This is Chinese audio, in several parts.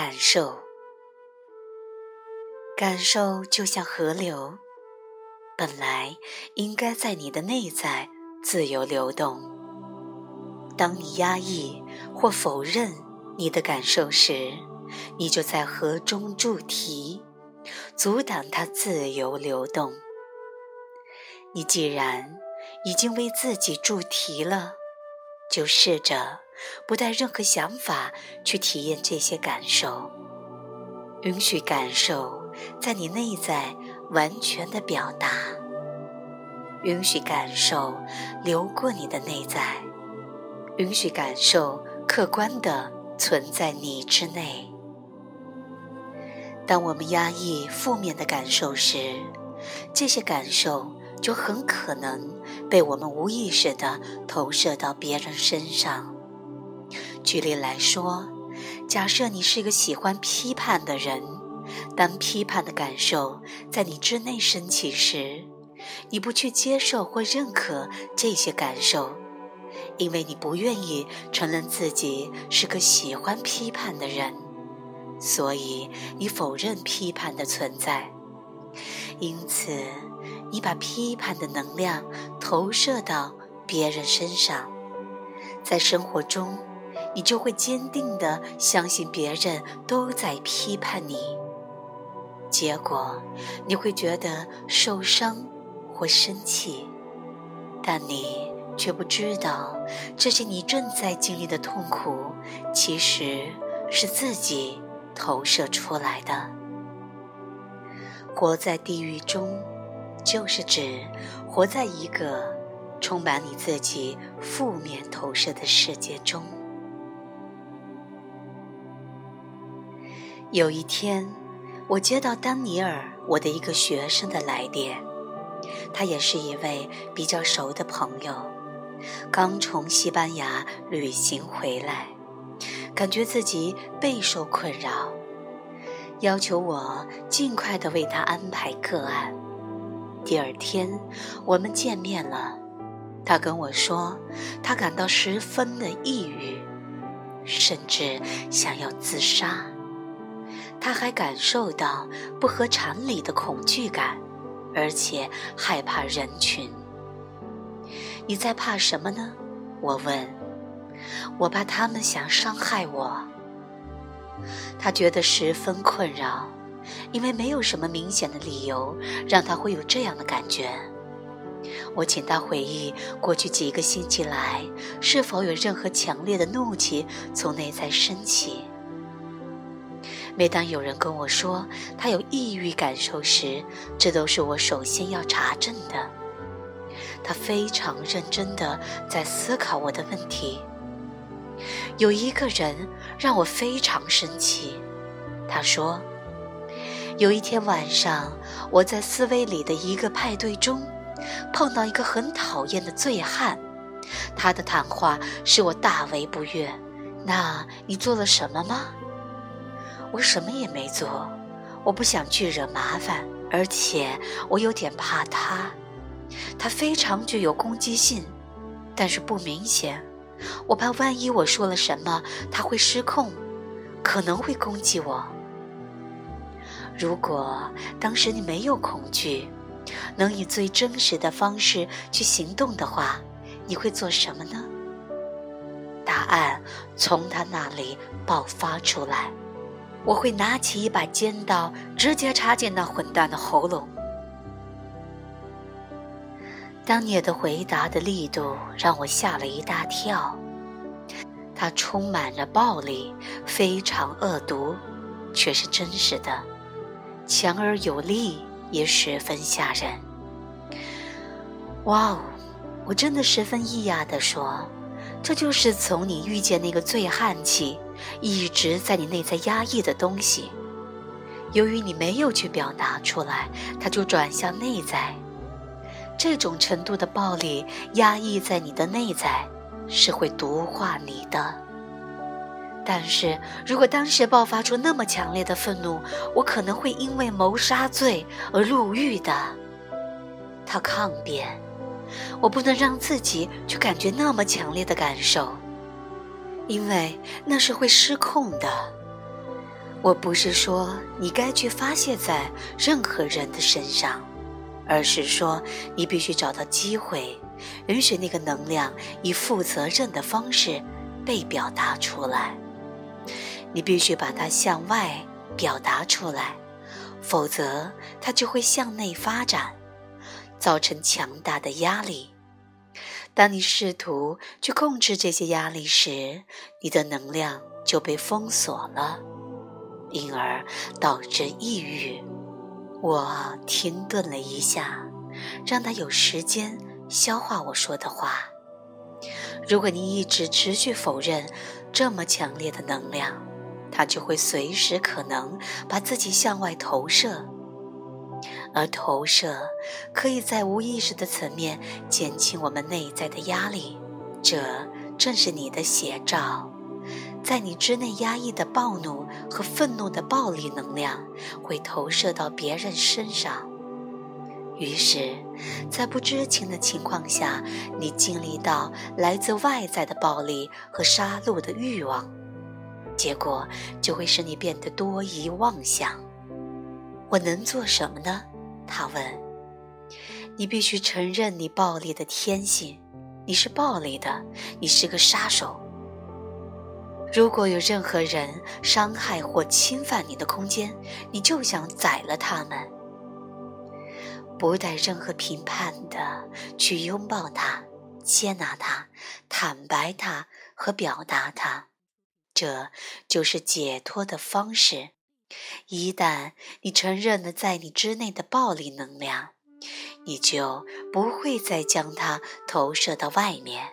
感受，感受就像河流，本来应该在你的内在自由流动。当你压抑或否认你的感受时，你就在河中筑堤，阻挡它自由流动。你既然已经为自己筑堤了，就试着。不带任何想法去体验这些感受，允许感受在你内在完全的表达，允许感受流过你的内在，允许感受客观的存在你之内。当我们压抑负面的感受时，这些感受就很可能被我们无意识的投射到别人身上。举例来说，假设你是一个喜欢批判的人，当批判的感受在你之内升起时，你不去接受或认可这些感受，因为你不愿意承认自己是个喜欢批判的人，所以你否认批判的存在。因此，你把批判的能量投射到别人身上，在生活中。你就会坚定地相信别人都在批判你，结果你会觉得受伤或生气，但你却不知道这些你正在经历的痛苦其实是自己投射出来的。活在地狱中，就是指活在一个充满你自己负面投射的世界中。有一天，我接到丹尼尔，我的一个学生的来电。他也是一位比较熟的朋友，刚从西班牙旅行回来，感觉自己备受困扰，要求我尽快的为他安排个案。第二天，我们见面了，他跟我说，他感到十分的抑郁，甚至想要自杀。他还感受到不合常理的恐惧感，而且害怕人群。你在怕什么呢？我问。我怕他们想伤害我。他觉得十分困扰，因为没有什么明显的理由让他会有这样的感觉。我请他回忆过去几个星期来是否有任何强烈的怒气从内在升起。每当有人跟我说他有抑郁感受时，这都是我首先要查证的。他非常认真地在思考我的问题。有一个人让我非常生气，他说：“有一天晚上，我在斯威里的一个派对中，碰到一个很讨厌的醉汉，他的谈话使我大为不悦。那你做了什么吗？”我什么也没做，我不想去惹麻烦，而且我有点怕他。他非常具有攻击性，但是不明显。我怕万一我说了什么，他会失控，可能会攻击我。如果当时你没有恐惧，能以最真实的方式去行动的话，你会做什么呢？答案从他那里爆发出来。我会拿起一把尖刀，直接插进那混蛋的喉咙。当你的回答的力度让我吓了一大跳。它充满了暴力，非常恶毒，却是真实的，强而有力，也十分吓人。哇哦！我真的十分异讶地说：“这就是从你遇见那个醉汉起。”一直在你内在压抑的东西，由于你没有去表达出来，它就转向内在。这种程度的暴力压抑在你的内在，是会毒化你的。但是如果当时爆发出那么强烈的愤怒，我可能会因为谋杀罪而入狱的。他抗辩，我不能让自己去感觉那么强烈的感受。因为那是会失控的，我不是说你该去发泄在任何人的身上，而是说你必须找到机会，允许那个能量以负责任的方式被表达出来。你必须把它向外表达出来，否则它就会向内发展，造成强大的压力。当你试图去控制这些压力时，你的能量就被封锁了，因而导致抑郁。我停顿了一下，让他有时间消化我说的话。如果你一直持续否认这么强烈的能量，他就会随时可能把自己向外投射，而投射可以在无意识的层面减轻我们内在的压力。这正是你的写照，在你之内压抑的暴怒和愤怒的暴力能量会投射到别人身上，于是，在不知情的情况下，你经历到来自外在的暴力和杀戮的欲望。结果就会使你变得多疑妄想。我能做什么呢？他问。你必须承认你暴力的天性，你是暴力的，你是个杀手。如果有任何人伤害或侵犯你的空间，你就想宰了他们，不带任何评判的去拥抱他、接纳他、坦白他和表达他。这就是解脱的方式。一旦你承认了在你之内的暴力能量，你就不会再将它投射到外面。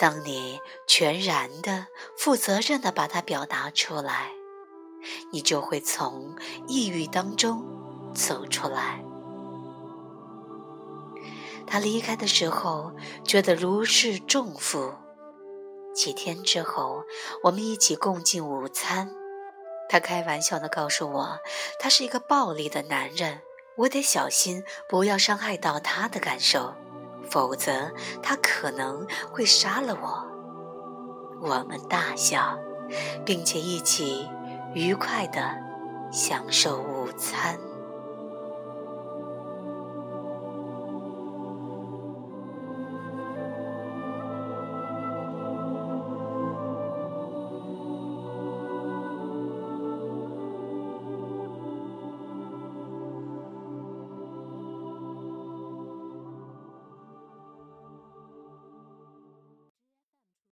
当你全然的、负责任的把它表达出来，你就会从抑郁当中走出来。他离开的时候，觉得如释重负。几天之后，我们一起共进午餐。他开玩笑地告诉我，他是一个暴力的男人，我得小心不要伤害到他的感受，否则他可能会杀了我。我们大笑，并且一起愉快地享受午餐。